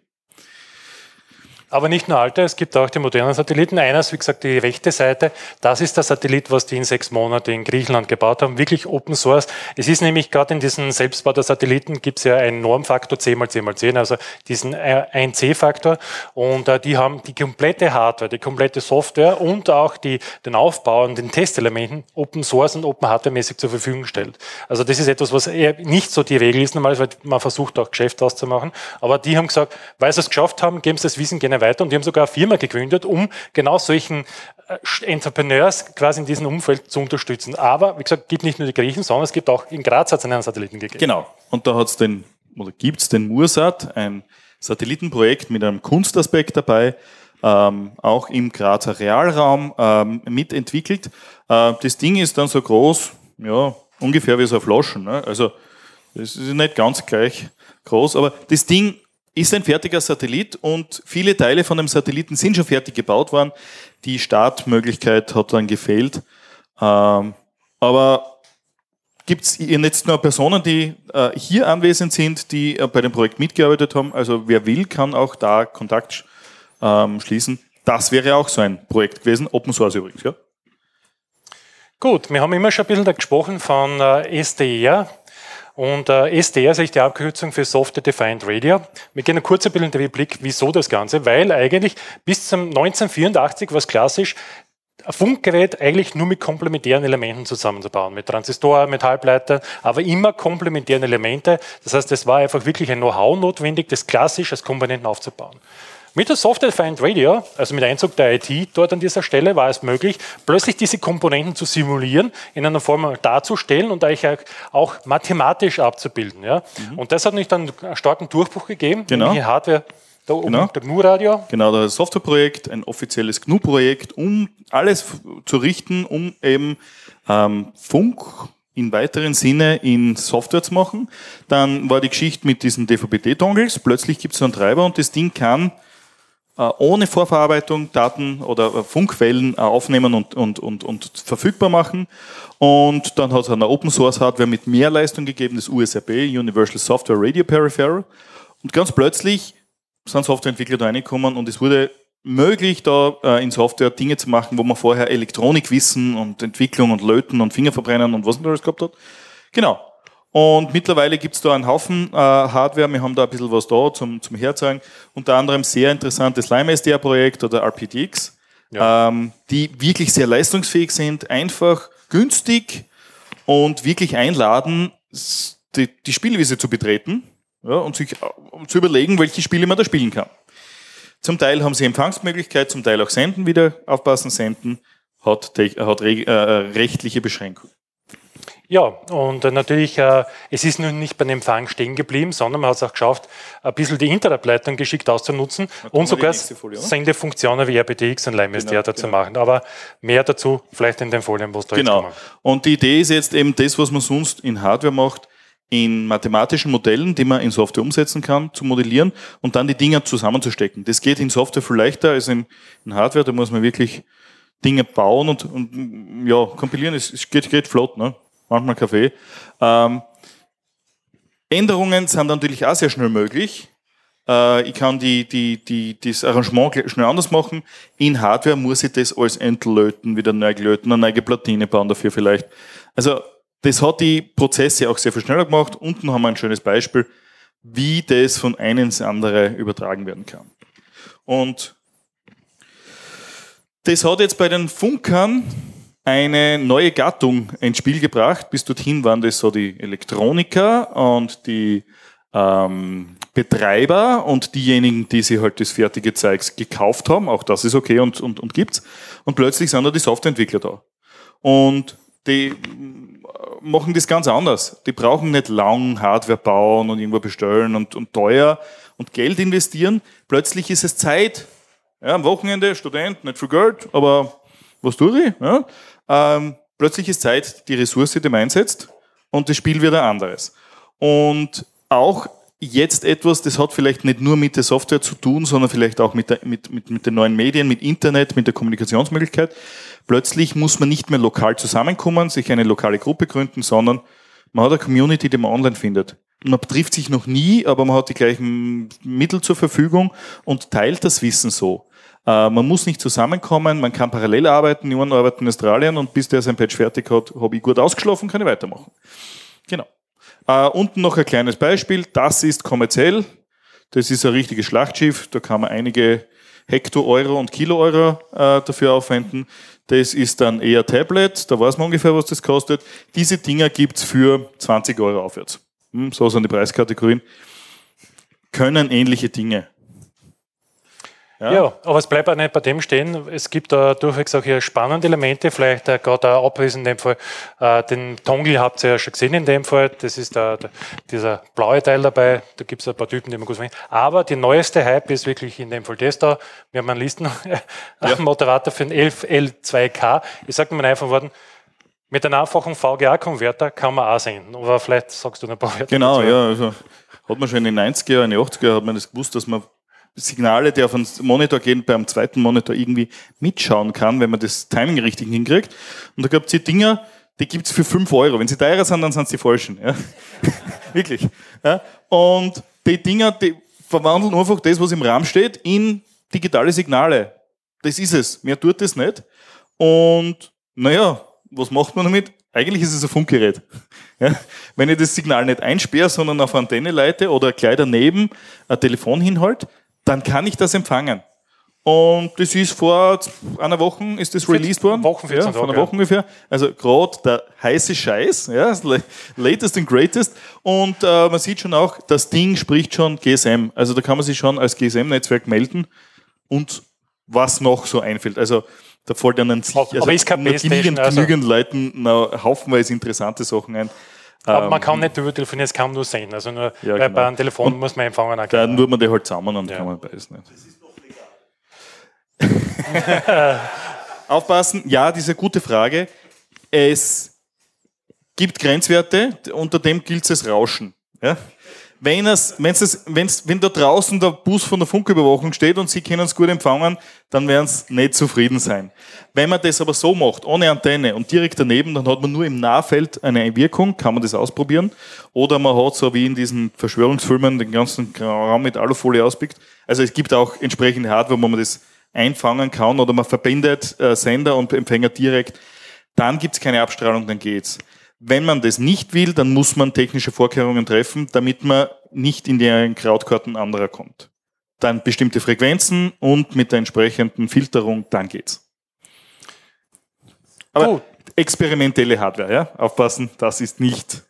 Aber nicht nur alte, es gibt auch die modernen Satelliten. Eines, wie gesagt, die rechte Seite, das ist der Satellit, was die in sechs Monaten in Griechenland gebaut haben, wirklich Open Source. Es ist nämlich gerade in diesem Selbstbau der Satelliten gibt es ja einen Normfaktor 10 mal 10 mal 10, also diesen 1C-Faktor. Und äh, die haben die komplette Hardware, die komplette Software und auch die, den Aufbau und den Testelementen Open Source und Open Hardware-mäßig zur Verfügung stellt. Also das ist etwas, was eher nicht so die Regel ist, normalerweise, weil man versucht auch Geschäft auszumachen. Aber die haben gesagt, weil sie es geschafft haben, geben sie das Wissen weiter und die haben sogar eine Firma gegründet, um genau solchen äh, Entrepreneurs quasi in diesem Umfeld zu unterstützen. Aber, wie gesagt, gibt nicht nur die Griechen, sondern es gibt auch in Graz hat es einen Satelliten gegeben. Genau. Und da hat es den, oder gibt es den Mursat, ein Satellitenprojekt mit einem Kunstaspekt dabei, ähm, auch im Grazer Realraum ähm, mitentwickelt. Äh, das Ding ist dann so groß, ja, ungefähr wie so eine Flaschen. Ne? Also, das ist nicht ganz gleich groß, aber das Ding ist ein fertiger Satellit und viele Teile von dem Satelliten sind schon fertig gebaut worden. Die Startmöglichkeit hat dann gefehlt. Ähm, aber gibt es jetzt nur Personen, die äh, hier anwesend sind, die äh, bei dem Projekt mitgearbeitet haben? Also wer will, kann auch da Kontakt ähm, schließen. Das wäre auch so ein Projekt gewesen, Open Source übrigens. Ja? Gut, wir haben immer schon ein bisschen da gesprochen von äh, SDR, und äh, SDR ist die Abkürzung für Software Defined Radio. Wir gehen ein kurzer Bild in den Blick, wieso das Ganze? Weil eigentlich bis zum 1984 war es klassisch, ein Funkgerät eigentlich nur mit komplementären Elementen zusammenzubauen, mit Transistoren, mit Halbleitern, aber immer komplementären Elemente. Das heißt, es war einfach wirklich ein Know-how notwendig, das klassisch als Komponenten aufzubauen. Mit der Software Defined Radio, also mit Einzug der IT dort an dieser Stelle, war es möglich, plötzlich diese Komponenten zu simulieren, in einer Form darzustellen und eigentlich auch mathematisch abzubilden. Ja? Mhm. Und das hat nicht dann einen starken Durchbruch gegeben, genau. nämlich Hardware da oben, genau. der GNU-Radio. Genau, das Softwareprojekt, ein offizielles GNU-Projekt, um alles zu richten, um eben ähm, Funk in weiteren Sinne in Software zu machen. Dann war die Geschichte mit diesen DVB-T-Dongles. Plötzlich gibt es so einen Treiber und das Ding kann ohne Vorverarbeitung Daten oder äh, Funkquellen äh, aufnehmen und, und, und, und verfügbar machen. Und dann hat es eine Open Source Hardware mit mehr Leistung gegeben, das USRP, Universal Software Radio Peripheral. Und ganz plötzlich sind Softwareentwickler da reingekommen und es wurde möglich, da in Software Dinge zu machen, wo man vorher Elektronikwissen und Entwicklung und Löten und Fingerverbrennen und was man alles gehabt hat. Genau. Und mittlerweile gibt es da einen Haufen äh, Hardware. Wir haben da ein bisschen was da zum, zum Herzeigen. Unter anderem sehr interessantes Lime SDR-Projekt oder RPDX, ja. ähm, die wirklich sehr leistungsfähig sind, einfach günstig und wirklich einladen, die, die Spielwiese zu betreten ja, und sich um zu überlegen, welche Spiele man da spielen kann. Zum Teil haben sie Empfangsmöglichkeit, zum Teil auch senden, wieder aufpassen, senden hat, hat äh, rechtliche Beschränkungen. Ja, und natürlich, äh, es ist nun nicht beim Empfang stehen geblieben, sondern man hat es auch geschafft, ein bisschen die Interableitung geschickt auszunutzen und sogar Folie, Sendefunktionen wie RPTX und LimeSDR genau, dazu genau. machen. Aber mehr dazu vielleicht in den Folien, wo es da Genau. Jetzt und die Idee ist jetzt eben das, was man sonst in Hardware macht, in mathematischen Modellen, die man in Software umsetzen kann, zu modellieren und dann die Dinger zusammenzustecken. Das geht in Software viel leichter als in, in Hardware, da muss man wirklich Dinge bauen und, und ja, kompilieren, es, es geht, geht flott, ne? Manchmal Kaffee. Ähm, Änderungen sind natürlich auch sehr schnell möglich. Äh, ich kann die, die, die, das Arrangement schnell anders machen. In Hardware muss ich das alles entlöten, wieder neu löten, eine neue Platine bauen dafür vielleicht. Also das hat die Prozesse auch sehr viel schneller gemacht. Unten haben wir ein schönes Beispiel, wie das von einem ins andere übertragen werden kann. Und das hat jetzt bei den Funkern eine neue Gattung ins Spiel gebracht. Bis dorthin waren das so die Elektroniker und die ähm, Betreiber und diejenigen, die sich halt das fertige Zeugs gekauft haben. Auch das ist okay und, und, und gibt's. Und plötzlich sind da die Softwareentwickler da. Und die machen das ganz anders. Die brauchen nicht lang Hardware bauen und irgendwo bestellen und, und teuer und Geld investieren. Plötzlich ist es Zeit. Ja, am Wochenende, Student, nicht für Geld, aber was tue ich? Ja? Ähm, plötzlich ist Zeit, die Ressource, die man einsetzt und das Spiel wird ein anderes. Und auch jetzt etwas, das hat vielleicht nicht nur mit der Software zu tun, sondern vielleicht auch mit, der, mit, mit, mit den neuen Medien, mit Internet, mit der Kommunikationsmöglichkeit. Plötzlich muss man nicht mehr lokal zusammenkommen, sich eine lokale Gruppe gründen, sondern man hat eine Community, die man online findet. Man trifft sich noch nie, aber man hat die gleichen Mittel zur Verfügung und teilt das Wissen so. Äh, man muss nicht zusammenkommen, man kann parallel arbeiten, jemand arbeitet in Australien und bis der sein Patch fertig hat, habe ich gut ausgeschlafen, kann ich weitermachen. Genau. Äh, unten noch ein kleines Beispiel. Das ist kommerziell. Das ist ein richtiges Schlachtschiff. Da kann man einige Hekto-Euro und Kilo-Euro äh, dafür aufwenden. Das ist dann eher Tablet. Da weiß man ungefähr, was das kostet. Diese Dinger gibt's für 20 Euro aufwärts. Hm, so sind die Preiskategorien. Können ähnliche Dinge. Ja. ja. aber es bleibt auch nicht bei dem stehen. Es gibt da durchwegs auch hier spannende Elemente, vielleicht äh, gerade auch abwesend in dem Fall. Äh, den Tongle habt ihr ja schon gesehen in dem Fall. Das ist der, der dieser blaue Teil dabei. Da gibt es ein paar Typen, die man gut finden. Aber die neueste Hype ist wirklich in dem Fall das da. Wir haben einen Listenmoderator für den 11L2K. Ich sage mal einfach Worten, mit einem einfachen VGA-Konverter kann man auch senden. Aber vielleicht sagst du noch ein paar Wörter. Genau, dazu. ja. Also hat man schon in den 90er, in den 80er hat man das gewusst, dass man Signale, die auf einen Monitor gehen, beim zweiten Monitor irgendwie mitschauen kann, wenn man das Timing richtig hinkriegt. Und da gibt es die Dinger, die gibt es für 5 Euro. Wenn sie teurer sind, dann sind es die falschen. Ja? Wirklich. Ja? Und die Dinger, die verwandeln einfach das, was im Rahmen steht, in digitale Signale. Das ist es. Mehr tut es nicht. Und naja, was macht man damit? Eigentlich ist es ein Funkgerät. Ja? Wenn ich das Signal nicht einsperre, sondern auf Antenne leite oder gleich daneben ein Telefon hinhalte, dann kann ich das empfangen. Und das ist vor einer Woche ist das released worden. Wochen, 14 ja, vor einer Woche ungefähr. Also gerade der heiße Scheiß, ja, latest and greatest. Und äh, man sieht schon auch, das Ding spricht schon GSM. Also da kann man sich schon als GSM-Netzwerk melden und was noch so einfällt. Also da fällt an sich also aber ist kein genügend, also. genügend Leuten na, haufenweise interessante Sachen ein. Aber ähm, man kann nicht über telefonieren, es kann nur sehen. Also nur ja, genau. bei einem Telefon und muss man empfangen. Dann tut man die halt zusammen und ja. kann man beides nicht. Das ist doch legal. Aufpassen, ja, diese gute Frage. Es gibt Grenzwerte, unter dem gilt es Rauschen. Ja? Wenn, es, wenn's es, wenn's, wenn da draußen der Bus von der Funküberwachung steht und Sie können es gut empfangen, dann werden Sie nicht zufrieden sein. Wenn man das aber so macht, ohne Antenne und direkt daneben, dann hat man nur im Nahfeld eine Wirkung, kann man das ausprobieren. Oder man hat so wie in diesen Verschwörungsfilmen den ganzen Raum mit Alufolie auspickt. Also es gibt auch entsprechende Hardware, wo man das einfangen kann oder man verbindet äh, Sender und Empfänger direkt. Dann gibt es keine Abstrahlung, dann geht's. Wenn man das nicht will, dann muss man technische Vorkehrungen treffen, damit man nicht in die Krautkarten anderer kommt. Dann bestimmte Frequenzen und mit der entsprechenden Filterung, dann geht's. Aber Gut. experimentelle Hardware, ja? Aufpassen, das ist nicht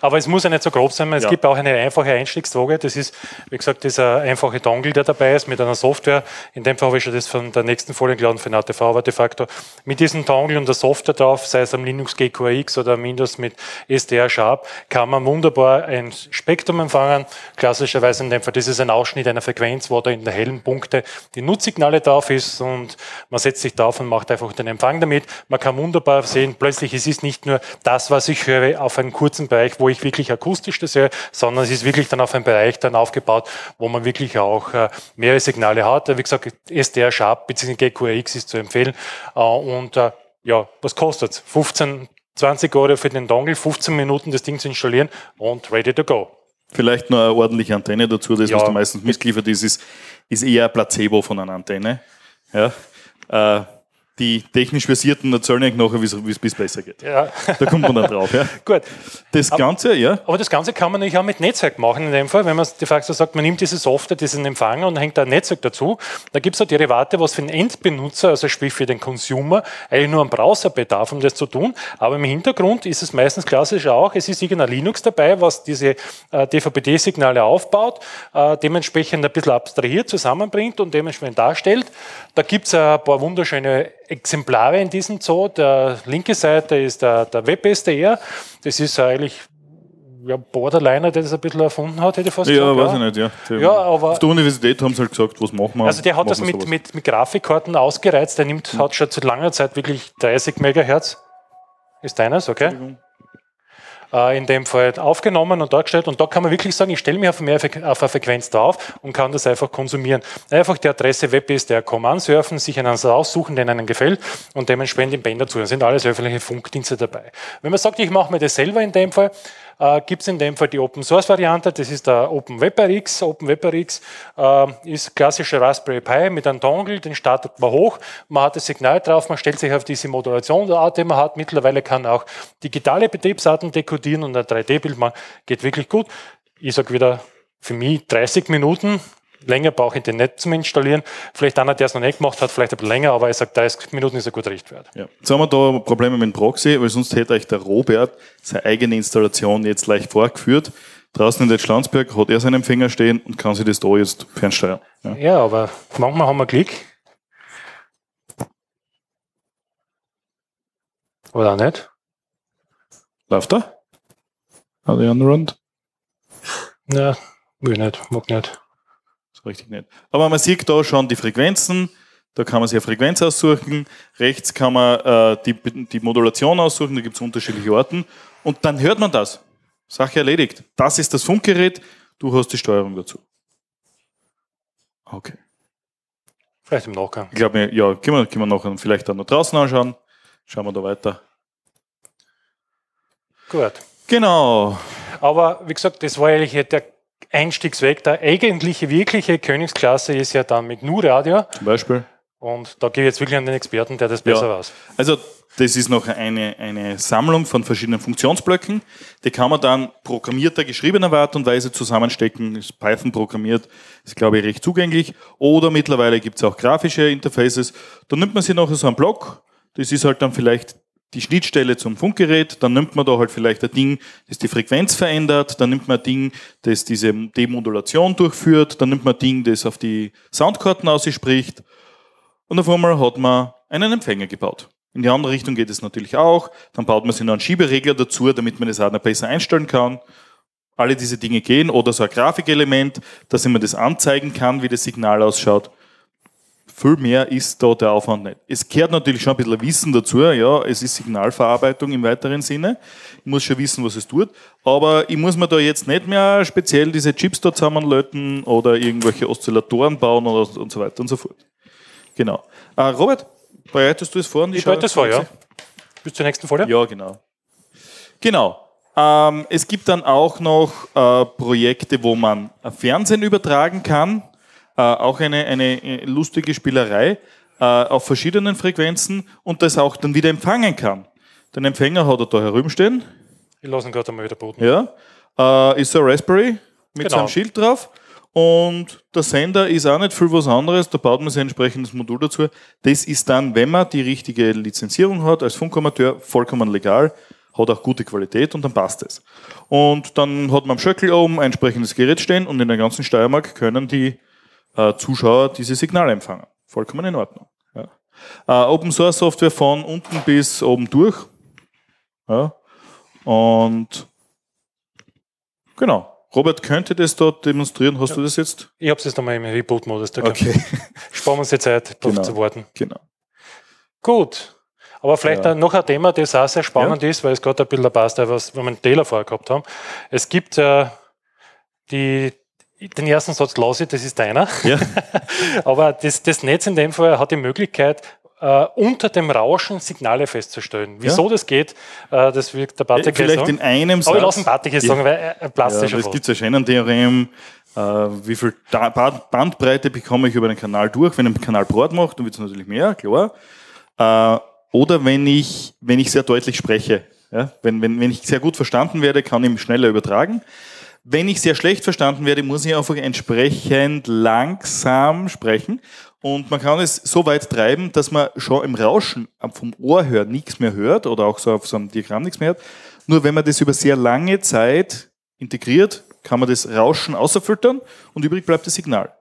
aber es muss ja nicht so grob sein. Es ja. gibt auch eine einfache Einstiegsdroge. Das ist, wie gesagt, dieser einfache Dongle, der dabei ist, mit einer Software. In dem Fall habe ich schon das von der nächsten Folie geladen für den ATV, aber de facto mit diesem Dongle und der Software drauf, sei es am Linux GQX oder am Windows mit SDR Sharp, kann man wunderbar ein Spektrum empfangen. Klassischerweise in dem Fall, das ist ein Ausschnitt einer Frequenz, wo da in der hellen Punkte die Nutzsignale drauf ist und man setzt sich drauf und macht einfach den Empfang damit. Man kann wunderbar sehen, plötzlich es ist nicht nur das, was ich höre, auf einen kurzen Bereich, wo ich wirklich akustisch das höre, sondern es ist wirklich dann auf einem Bereich dann aufgebaut, wo man wirklich auch äh, mehrere Signale hat. Wie gesagt, SDR Sharp bzw. GQRX ist zu empfehlen. Äh, und äh, ja, was kostet es? 15, 20 Euro für den Dongle, 15 Minuten das Ding zu installieren und ready to go. Vielleicht noch eine ordentliche Antenne dazu, das, Ja. was da meistens mitgeliefert ist, ist, ist eher ein Placebo von einer Antenne. Ja. Äh, die technisch Versierten erzählen eigentlich nachher, wie es bis besser geht. Ja, Da kommt man dann drauf. Ja. gut. Das Ganze, ja, Aber das Ganze kann man natürlich auch mit Netzwerk machen in dem Fall, wenn man de facto sagt, man nimmt diese Software, diesen Empfänger und hängt da ein Netzwerk dazu. Da gibt es auch Derivate, was für den Endbenutzer, also sprich für den Consumer, eigentlich nur einen Browser bedarf, um das zu tun. Aber im Hintergrund ist es meistens klassisch auch, es ist irgendein Linux dabei, was diese äh, DVB-Signale aufbaut, äh, dementsprechend ein bisschen abstrahiert, zusammenbringt und dementsprechend darstellt. Da gibt es ein paar wunderschöne Exemplare in diesem Zoo. Der linke Seite ist der, der WebSDR. Das ist eigentlich ja, Borderliner, der das ein bisschen erfunden hat, hätte ich fast Ja, gesagt. weiß ich nicht, ja. Die- Ja, aber- Auf der Universität haben sie halt gesagt, was machen wir? Also der hat das mit, mit, mit Grafikkarten ausgereizt. Der nimmt, hat schon seit langer Zeit wirklich 30 Megahertz. Ist deines, okay? Äh, in dem Fall aufgenommen und dargestellt. Und da kann man wirklich sagen, ich stelle mich auf, mehr, auf eine Frequenz drauf und kann das einfach konsumieren. Einfach die Adresse websdr.com ansurfen, sich einen aussuchen, den einem gefällt und dementsprechend den Bänder zu. Da sind alles öffentliche Funkdienste dabei. Wenn man sagt, ich mache mir das selber in dem Fall, äh, gibt es in dem Fall die Open Source Variante, das ist der OpenWebRx. OpenWebRx äh, ist klassischer Raspberry Pi mit einem Dongle, den startet man hoch, man hat das Signal drauf, man stellt sich auf diese Modulationsart, die man hat. Mittlerweile kann auch digitale Betriebsarten dekodieren und ein 3D-Bild machen, geht wirklich gut. Ich sage wieder, für mich 30 Minuten, länger brauche ich den nicht zum Installieren. Vielleicht einer, der es noch nicht gemacht hat, vielleicht ein bisschen länger, aber ich sage, 30 Minuten ist ein guter Richtwert. Ja. Jetzt haben wir da Probleme mit dem Proxy, weil sonst hätte euch der Robert seine eigene Installation jetzt leicht vorgeführt. Draußen in der Schlanzberg hat er seinen Empfänger stehen und kann sich das da jetzt fernsteuern. Ja. Ja, aber manchmal haben wir Klick. Oder auch nicht. Läuft er? Hat er anrund? Ja, will nicht, mag nicht. Richtig nicht. Aber man sieht da schon die Frequenzen. Da kann man sich eine Frequenz aussuchen. Rechts kann man äh, die, die Modulation aussuchen. Da gibt es unterschiedliche Orten. Und dann hört man das. Sache erledigt. Das ist das Funkgerät. Du hast die Steuerung dazu. Okay. Vielleicht im Nachgang. Ich glaube, ja, können wir, wir noch vielleicht dann noch draußen anschauen. Schauen wir da weiter. Gut. Genau. Aber wie gesagt, das war eigentlich der Einstiegsweg. Der eigentliche, wirkliche Königsklasse ist ja dann mit Nu-Radio. Zum Beispiel. Und da gehe ich jetzt wirklich an den Experten, der das besser Ja. weiß. Also das ist noch eine, eine Sammlung von verschiedenen Funktionsblöcken. Die kann man dann programmierter, geschriebener Art und Weise zusammenstecken. Ist Python programmiert, ist glaube ich recht zugänglich. Oder mittlerweile gibt es auch grafische Interfaces. Dann nimmt man sich noch so einen Block. Das ist halt dann vielleicht die Schnittstelle zum Funkgerät. Dann nimmt man da halt vielleicht ein Ding, das die Frequenz verändert. Dann nimmt man ein Ding, das diese Demodulation durchführt. Dann nimmt man ein Ding, das auf die Soundkarten ausspricht. Und auf einmal hat man einen Empfänger gebaut. In die andere Richtung geht es natürlich auch. Dann baut man sich noch einen Schieberegler dazu, damit man das auch noch besser einstellen kann. Alle diese Dinge gehen. Oder so ein Grafikelement, dass mir das anzeigen kann, wie das Signal ausschaut. Viel mehr ist da der Aufwand nicht. Es gehört natürlich schon ein bisschen Wissen dazu. Ja, es ist Signalverarbeitung im weiteren Sinne. Ich muss schon wissen, was es tut. Aber ich muss mir da jetzt nicht mehr speziell diese Chips da zusammenlöten oder irgendwelche Oszillatoren bauen oder und so weiter und so fort. Genau. Äh, Robert, bereitest du es vor? Ich bereite das vor, ja. Bis zur nächsten Folie. Ja, genau. Genau. Ähm, es gibt dann auch noch äh, Projekte, wo man Fernsehen übertragen kann. Äh, auch eine, eine äh, lustige Spielerei äh, auf verschiedenen Frequenzen und das auch dann wieder empfangen kann. Den Empfänger hat er da herumstehen. Ich lasse ihn gerade einmal wieder booten. Ja. Äh, ist so ein Raspberry mit Genau. seinem Schild drauf. Und der Sender ist auch nicht viel was anderes, da baut man sich ein entsprechendes Modul dazu. Das ist dann, wenn man die richtige Lizenzierung hat, als Funkamateur, vollkommen legal, hat auch gute Qualität und dann passt es. Und dann hat man am Schöckel oben ein entsprechendes Gerät stehen und in der ganzen Steiermark können die äh, Zuschauer diese Signale empfangen. Vollkommen in Ordnung. Ja. Äh, Open Source Software von unten bis oben durch. Ja. Und genau. Robert könnte das dort demonstrieren. Hast du das jetzt? Ich habe es jetzt nochmal im Reboot-Modus. Da Okay, sparen wir uns die Zeit, drauf Genau. zu warten. genau. Gut. Aber vielleicht Ja. noch ein Thema, das auch sehr spannend ist, weil es gerade ein bisschen passt, was wir mit Taylor vorher gehabt haben. Es gibt äh, die, den ersten Satz lasse ich, das ist deiner. Ja. Aber das, das Netz in dem Fall hat die Möglichkeit, äh, unter dem Rauschen Signale festzustellen. Wieso ja? das geht, äh, das wird der Bartik äh, Vielleicht in einem Satz. Aber ich lasse Bartik jetzt sagen, weil er plastisch ja, Es gibt ja Shannon-Theorem, äh, wie viel Bandbreite bekomme ich über den Kanal durch. Wenn ein Kanal Brot macht, dann wird es natürlich mehr, klar. Äh, oder wenn ich, wenn ich sehr deutlich spreche. Ja? Wenn, wenn, wenn ich sehr gut verstanden werde, kann ich schneller übertragen. Wenn ich sehr schlecht verstanden werde, muss ich einfach entsprechend langsam sprechen. Und man kann es so weit treiben, dass man schon im Rauschen vom Ohr hört nichts mehr hört oder auch so auf so einem Diagramm nichts mehr hört. Nur wenn man das über sehr lange Zeit integriert, kann man das Rauschen außerfiltern und übrig bleibt das Signal.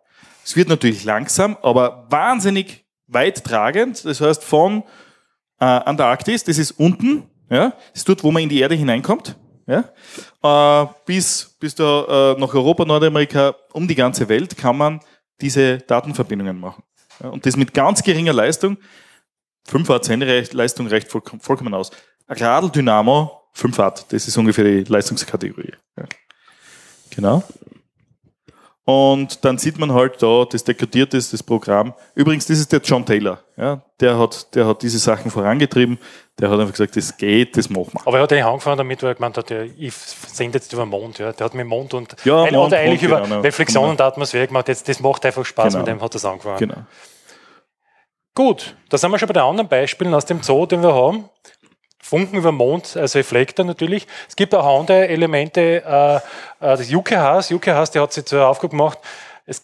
Es wird natürlich langsam, aber wahnsinnig weit tragend. Das heißt von äh, Antarktis, das ist unten, ja, das ist dort, wo man in die Erde hineinkommt, ja, äh, bis, bis da äh, nach Europa, Nordamerika, um die ganze Welt kann man diese Datenverbindungen machen. Ja, und das mit ganz geringer Leistung. 5 Watt Sendeleistung reicht voll, vollkommen aus. Ein Radl Dynamo 5 Watt, das ist ungefähr die Leistungskategorie. Ja. Genau. Und dann sieht man halt da, das dekodiert ist, das Programm. Übrigens, das ist der John Taylor. Ja, der, hat, der hat diese Sachen vorangetrieben. Der hat einfach gesagt, das geht, das machen wir. Aber er hat eigentlich angefangen damit, weil er gemeint hat, ich sende jetzt über den Mond. Ja. Der hat mit dem Mond und ja, ein, Mond, eigentlich Mond, über genau, Reflexion genau. und Atmosphäre gemacht. Jetzt, das macht einfach Spaß, Genau. mit dem hat er es angefangen. Genau. Gut, da sind wir schon bei den anderen Beispielen aus dem Zoo, den wir haben. Funken über Mond als Reflektor natürlich. Es gibt auch andere Elemente. Äh, äh, das UKHs, UKHs, der hat sich zur Aufgabe gemacht, es,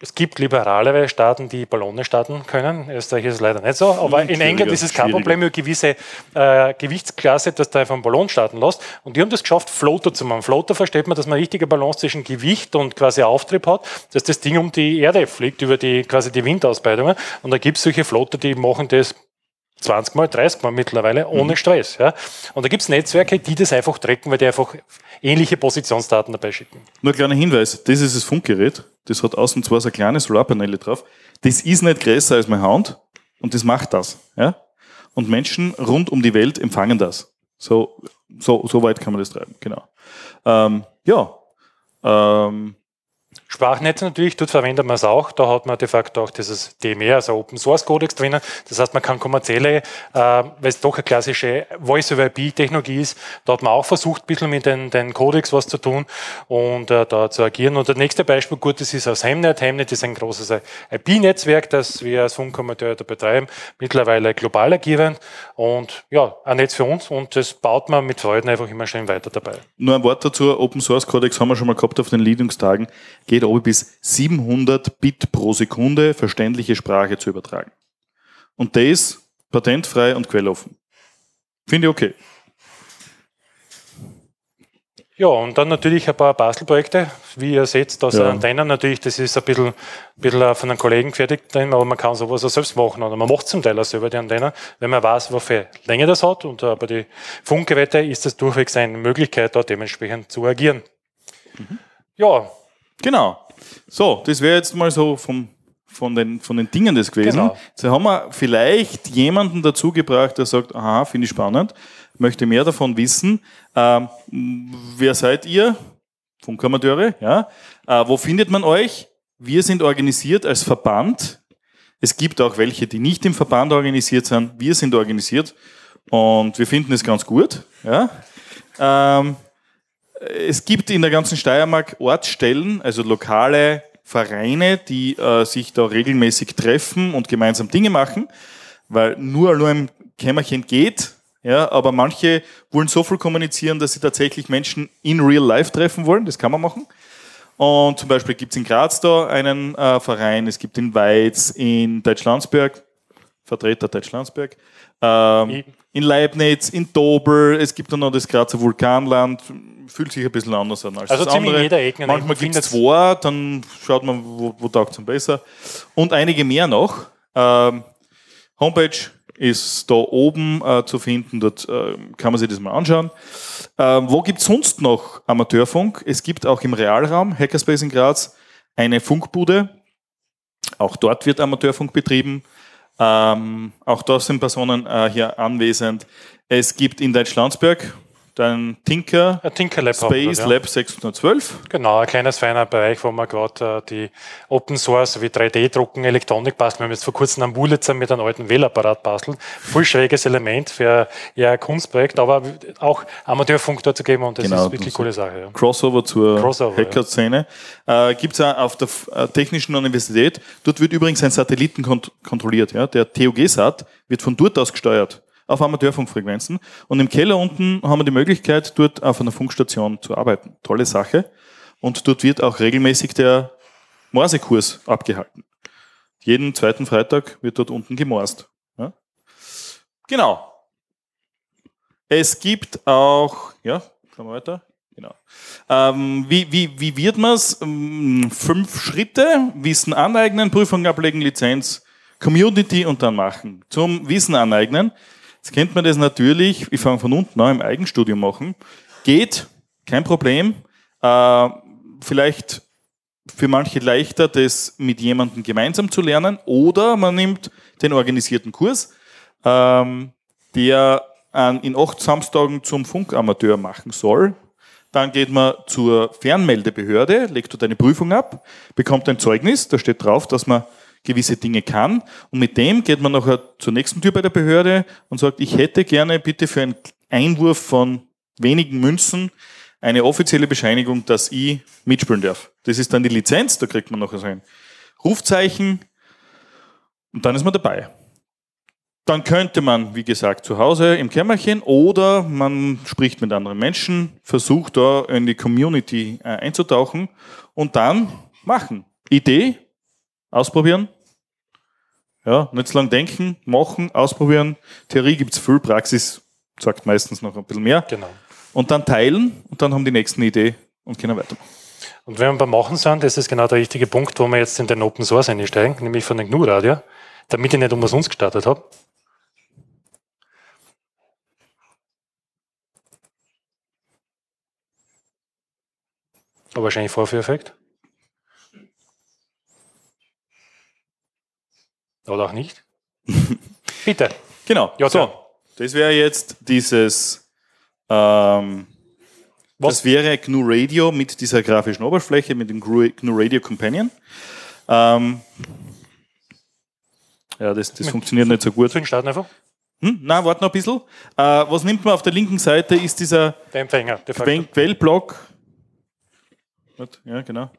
es gibt liberalere Staaten, die Ballone starten können. Österreich ist es leider nicht so, aber in England ist es kein. Problem, eine gewisse äh, Gewichtsklasse, dass du einfach einen Ballon starten lässt. Und die haben das geschafft, Floater zu machen. Floater versteht man, dass man richtige Balance zwischen Gewicht und quasi Auftrieb hat, dass das Ding um die Erde fliegt, über die quasi die Windausbreitungen. Und da gibt es solche Floater, die machen das 20 Mal, 30 Mal mittlerweile ohne Mhm. Stress. Ja. Und da gibt es Netzwerke, die das einfach tracken, weil die einfach ähnliche Positionsdaten dabei schicken. Nur ein kleiner Hinweis, das ist das Funkgerät. Das hat außen zwar so kleine Solarpaneele drauf. Das ist nicht größer als meine Hand und das macht das. Ja? Und Menschen rund um die Welt empfangen das. So, so, so weit kann man das treiben, genau. Ähm, ja. Ähm, Sprachnetze natürlich, dort verwendet man es auch. Da hat man de facto auch dieses DMR, also Open Source Codex drinnen. Das heißt, man kann kommerzielle, äh, weil es doch eine klassische Voice-over-IP-Technologie ist, da hat man auch versucht, ein bisschen mit den, den Codex was zu tun und äh, da zu agieren. Und das nächste Beispiel, gut, das ist aus Hemnet. Hemnet ist ein großes IP-Netzwerk, das wir als Funkamateure da betreiben, mittlerweile global agierend und ja, ein Netz für uns und das baut man mit Freuden einfach immer schön weiter dabei. nur ein Wort dazu, Open Source Codex haben wir schon mal gehabt auf den Leadungstagen, geht oben bis 700 Bit pro Sekunde verständliche Sprache zu übertragen. Und das patentfrei und quelloffen. Finde ich okay. Ja, und dann natürlich ein paar Bastelprojekte. Wie ihr seht, da sind Ja. Antennen natürlich, das ist ein bisschen, bisschen von einem Kollegen gefertigt, drin, aber man kann sowas auch selbst machen. Oder man macht zum Teil auch selber die Antennen, wenn man weiß, wofür Länge das hat. Und äh, bei den Funkgeräten ist das durchwegs eine Möglichkeit, da dementsprechend zu agieren. Ja, Genau. So, das wäre jetzt mal so vom, von, den, von den Dingen das gewesen. Genau. Jetzt haben wir vielleicht jemanden dazu gebracht, der sagt, aha, finde ich spannend, möchte mehr davon wissen. Ähm, wer seid ihr? Funkamateure, ja. Äh, wo findet man euch? Wir sind organisiert als Verband. Es gibt auch welche, die nicht im Verband organisiert sind. Wir sind organisiert und wir finden es ganz gut. Ja. Ähm, es gibt in der ganzen Steiermark Ortsstellen, also lokale Vereine, die äh, sich da regelmäßig treffen und gemeinsam Dinge machen, weil nur nur im Kämmerchen geht. Ja, aber manche wollen so viel kommunizieren, dass sie tatsächlich Menschen in real life treffen wollen. Das kann man machen. Und zum Beispiel gibt es in Graz da einen äh, Verein, es gibt in Weiz, in Deutschlandsberg, Vertreter Deutschlandsberg, ähm, Ich- in Leibniz, in Dobel, es gibt dann noch das Grazer Vulkanland, fühlt sich ein bisschen anders an als Also das ziemlich andere. jeder Ecke? Manchmal Man gibt es zwei, dann schaut man, wo, wo taugt es am besser. Und einige mehr noch. Ähm, Homepage ist da oben äh, zu finden, dort äh, kann man sich das mal anschauen. Ähm, wo gibt es sonst noch Amateurfunk? Es gibt auch im Realraum, Hackerspace in Graz, eine Funkbude. Auch dort wird Amateurfunk betrieben. Ähm, auch da sind Personen äh, hier anwesend. Es gibt in Deutschlandsberg, dein Tinker Tinker Lab wir Space dort, ja. Lab 612. Genau, ein kleines feiner Bereich, wo wir gerade äh, die Open Source wie 3D-Drucken, Elektronik basteln. Wir haben jetzt vor kurzem einen Wurlitzer mit einem alten Wählapparat bastelt. Voll schräges Element für eher ein Kunstprojekt, aber auch Amateurfunk dort zu geben und das Genau, ist wirklich coole Sache. Ja. Crossover zur Hacker-Szene. Äh, Gibt es auch auf der äh, Technischen Universität. Dort wird übrigens ein Satelliten kont kontrolliert. Ja? Der TOG-Sat wird von dort aus gesteuert auf Amateurfunkfrequenzen. Und im Keller unten haben wir die Möglichkeit, dort auf einer Funkstation zu arbeiten. Tolle Sache. Und dort wird auch regelmäßig der Morsekurs abgehalten. Jeden zweiten Freitag wird dort unten gemorst. Ja? Genau. Es gibt auch, ja, kommen wir weiter. Genau. Ähm, wie, wie, wie wird man es? Fünf Schritte, Wissen aneignen, Prüfung ablegen, Lizenz, Community und dann machen. Zum Wissen aneignen. Jetzt kennt man das natürlich, ich fange von unten an, im Eigenstudium machen. Geht, kein Problem. Äh, vielleicht für manche leichter, das mit jemandem gemeinsam zu lernen. Oder man nimmt den organisierten Kurs, ähm, der an, in acht Samstagen zum Funkamateur machen soll. Dann geht man zur Fernmeldebehörde, legt dort eine Prüfung ab, bekommt ein Zeugnis, da steht drauf, dass man gewisse Dinge kann. Und mit dem geht man nachher zur nächsten Tür bei der Behörde und sagt, ich hätte gerne bitte für einen Einwurf von wenigen Münzen eine offizielle Bescheinigung, dass ich mitspielen darf. Das ist dann die Lizenz, da kriegt man nachher so ein Rufzeichen und dann ist man dabei. Dann könnte man, wie gesagt, zu Hause im Kämmerchen oder man spricht mit anderen Menschen, versucht da in die Community äh, einzutauchen und dann machen. Idee, ausprobieren. Ja, nicht zu lang denken, machen, ausprobieren. Theorie gibt's viel, Praxis sagt meistens noch ein bisschen mehr. Genau. Und dann teilen und dann haben die nächsten eine Idee und können weitermachen. Und wenn wir beim Machen sind, das ist genau der richtige Punkt, wo wir jetzt in den Open Source einsteigen, nämlich von den GNU-Radio, damit ich nicht umsonst gestartet habe. Aber wahrscheinlich Vorführeffekt. Oder auch nicht. Bitte. Genau. Ja, so, das wäre jetzt dieses, ähm, Was? das wäre GNU Radio mit dieser grafischen Oberfläche, mit dem GNU Radio Companion. Ähm, ja, das, das funktioniert nicht so gut. Zu den Starten einfach. Hm? Na, warte noch ein bisschen. Äh, was nimmt man auf der linken Seite, ist dieser Der Empfänger. De facto. Quen- Quellblock. Ja, genau.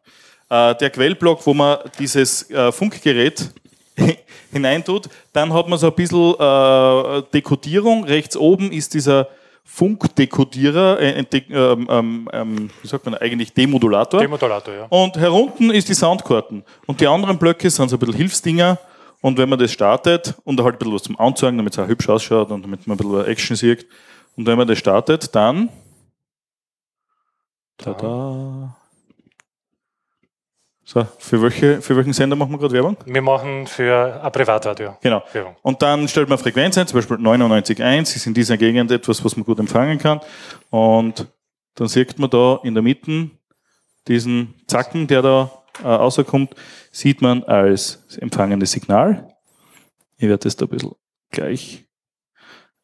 Äh, der Quellblock, wo man dieses äh, Funkgerät hineintut. Dann hat man so ein bisschen äh, Dekodierung. Rechts oben ist dieser Funkdekodierer, äh, äh, ähm, ähm, ähm, wie sagt man eigentlich, Demodulator. Demodulator, ja. Und herunten ist die Soundkarten. Und die anderen Blöcke sind so ein bisschen Hilfsdinger. Und wenn man das startet und halt ein bisschen was zum Anzeigen, damit es auch hübsch ausschaut und damit man ein bisschen Action sieht. Und wenn man das startet, dann. Tada. So, für, welche, für welchen Sender machen wir gerade Werbung? Wir machen für ein Privatradio. Genau. Werbung. Und dann stellt man Frequenz ein, zum Beispiel 99.1 ist in dieser Gegend etwas, was man gut empfangen kann. Und dann sieht man da in der Mitte diesen Zacken, der da äh, rauskommt, sieht man als empfangendes Signal. Ich werde das da ein bisschen gleich,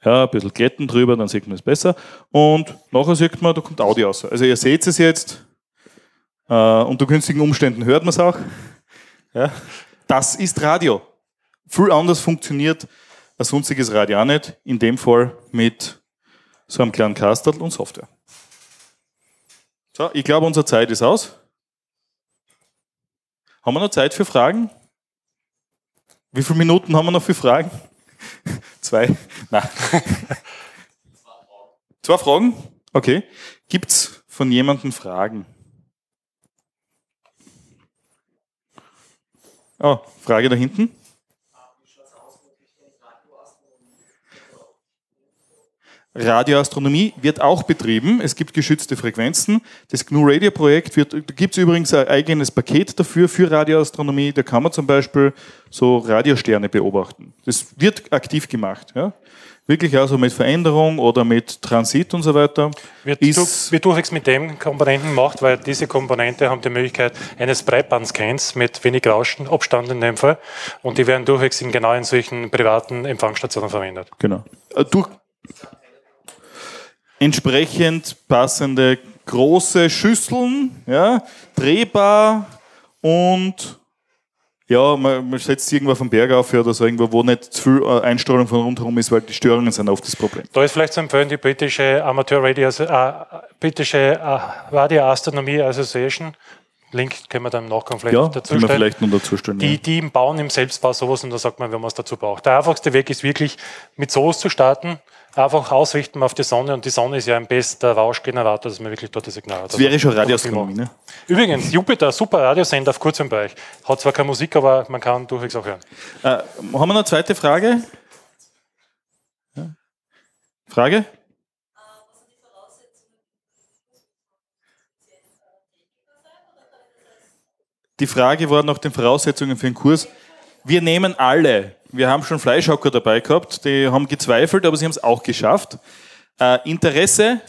ja, ein bisschen glätten drüber, dann sieht man es besser. Und nachher sieht man, da kommt Audio raus. Also ihr seht es jetzt, äh, unter günstigen Umständen hört man es auch. Ja. Das ist Radio viel anders funktioniert ein sonstiges Radio auch nicht. In dem Fall mit so einem kleinen Kastel und Software. So, ich glaube, unsere Zeit ist aus. Haben wir noch Zeit für Fragen? Wie viele Minuten haben wir noch für Fragen? Zwei? Nein. Zwei Fragen? Okay. Gibt es von jemandem Fragen? Oh, Frage da hinten. Radioastronomie wird auch betrieben. Es gibt geschützte Frequenzen. Das GNU Radio Projekt wird, da gibt es übrigens ein eigenes Paket dafür, für Radioastronomie. Da kann man zum Beispiel so Radiosterne beobachten. Das wird aktiv gemacht. Ja? Wirklich also mit Veränderung oder mit Transit und so weiter. Wird, Ist- du, wird durchwegs mit dem Komponenten gemacht, weil diese Komponente haben die Möglichkeit eines Breitbandscans mit wenig Rauschen, Abstand in dem Fall. Und die werden durchwegs in genau in solchen privaten Empfangsstationen verwendet. Genau. Äh, Durch entsprechend passende große Schüsseln, ja, drehbar und ja, man, man setzt irgendwo vom Berg auf oder so irgendwo, wo nicht zu viel äh, Einstrahlung von rundherum ist, weil die Störungen sind oft das Problem. Da ist vielleicht zu empfehlen die britische Amateur Radio, äh, britische äh, Radio Astronomy Association. Link können wir dann im Nachgang vielleicht Ja, dazu stellen. vielleicht noch dazu stellen. Die, die Bauen, im Selbstbau sowas und da sagt man, wenn man es dazu braucht. Der einfachste Weg ist wirklich, mit sowas zu starten, einfach ausrichten auf die Sonne und die Sonne ist ja ein bester Rauschgenerator, dass man wirklich dort das Signal hat. Das wäre schon Also, Radioastronomie, ne? Übrigens, Jupiter, super Radiosender auf kurzem Bereich. Hat zwar keine Musik, aber man kann durchwegs auch hören. Äh, haben wir noch eine zweite Frage? Ja. Frage? Die Frage war nach den Voraussetzungen für den Kurs. Wir nehmen alle. Wir haben schon Fleischhocker dabei gehabt, die haben gezweifelt, aber sie haben es auch geschafft. Äh, Interesse,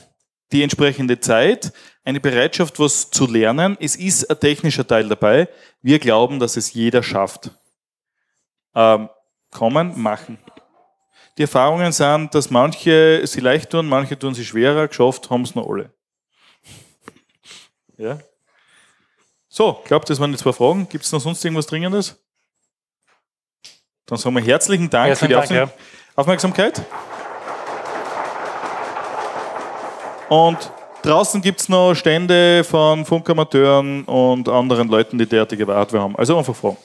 die entsprechende Zeit, eine Bereitschaft, was zu lernen. Es ist ein technischer Teil dabei. Wir glauben, dass es jeder schafft. Ähm, kommen, machen. Die Erfahrungen sind, dass manche sie leicht tun, manche tun sie schwerer, geschafft haben es noch alle. Ja. So, ich glaube, das waren die zwei Fragen. Gibt es noch sonst irgendwas Dringendes? Dann sagen wir herzlichen Dank Herzlichen für die Dank, Aufmerk- Aufmerksamkeit. Und draußen gibt es noch Stände von Funkamateuren und anderen Leuten, die derartige Hardware haben. Also einfach fragen.